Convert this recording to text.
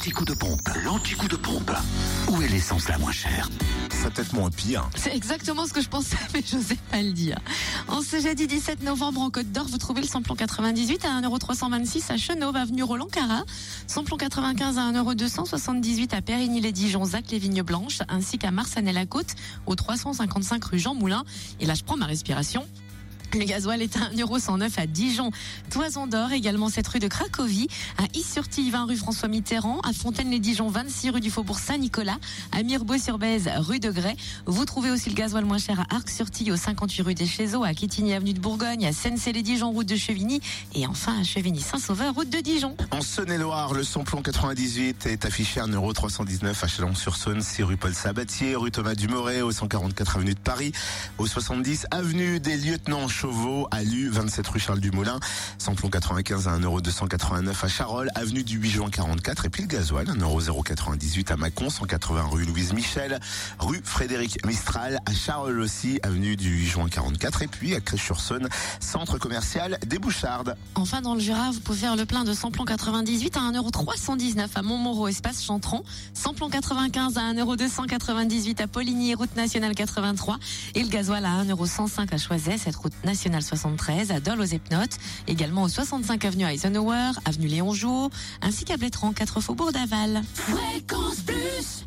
l'anti-coup de pompe. L'anti-coup de pompe. Où est l'essence la moins chère Ça peut être moins pire. C'est exactement ce que je pensais, mais je n'osais pas le dire. En ce jeudi 17 novembre en Côte d'Or, vous trouvez le samplon 98 à 1,326€ à Chenauve, avenue Roland Cara. Samplon 95 à 1,278€ à Périgny-les-Dijon, Zac les Vignes Blanches, ainsi qu'à Marsanet-la-Côte, au 355 rue Jean Moulin. Et là, je prends ma respiration. Le gasoil est à 1,109€ à Dijon, Toison d'Or, également cette rue de Cracovie, à Is-sur-Tille, 20 rue François Mitterrand, à Fontaine-les-Dijon, 26 rue du Faubourg Saint-Nicolas, à Mirbeau-sur-Bèze, rue de Grès. Vous trouvez aussi le gasoil moins cher à Arc-sur-Tille, au 58 rue des Chézeaux, à Quétigny, avenue de Bourgogne, à Sensey-les-Dijon, route de Chevigny, et enfin à Chevigny-Saint-Sauveur, route de Dijon. En Saône-et-Loire, le samplon 98 est affiché à 1,319€ à Chalon-sur-Saône, 6 rue Paul Sabatier, rue Thomas Dumoret, au 144 avenue de Paris, au 70 avenue des Lieutenants Chauveau, à Lu, 27 rue Charles Dumoulin, samplon 95 à 1,289€ à Charolles, avenue du 8 juin 44, et puis le gasoil, 1,098€ à Mâcon, 180 rue Louise Michel, rue Frédéric Mistral, à Charolles aussi, avenue du 8 juin 44, et puis à Crèche-sur-Saône, centre commercial des Bouchardes. Enfin, dans le Jura, vous pouvez faire le plein de samplon 98 à 1,319€ à Montmoreau, espace Chantron. Samplon 95 à 1,298€ à Poligny, route nationale 83. Et le gasoil à 1,105€ à Choiset, cette route nationale 73, à Dole aux Epnotes. Également au 65 avenue Eisenhower, avenue Léon Jouot, ainsi qu'à Blétran, 4 faubourg d'Aval. Fréquence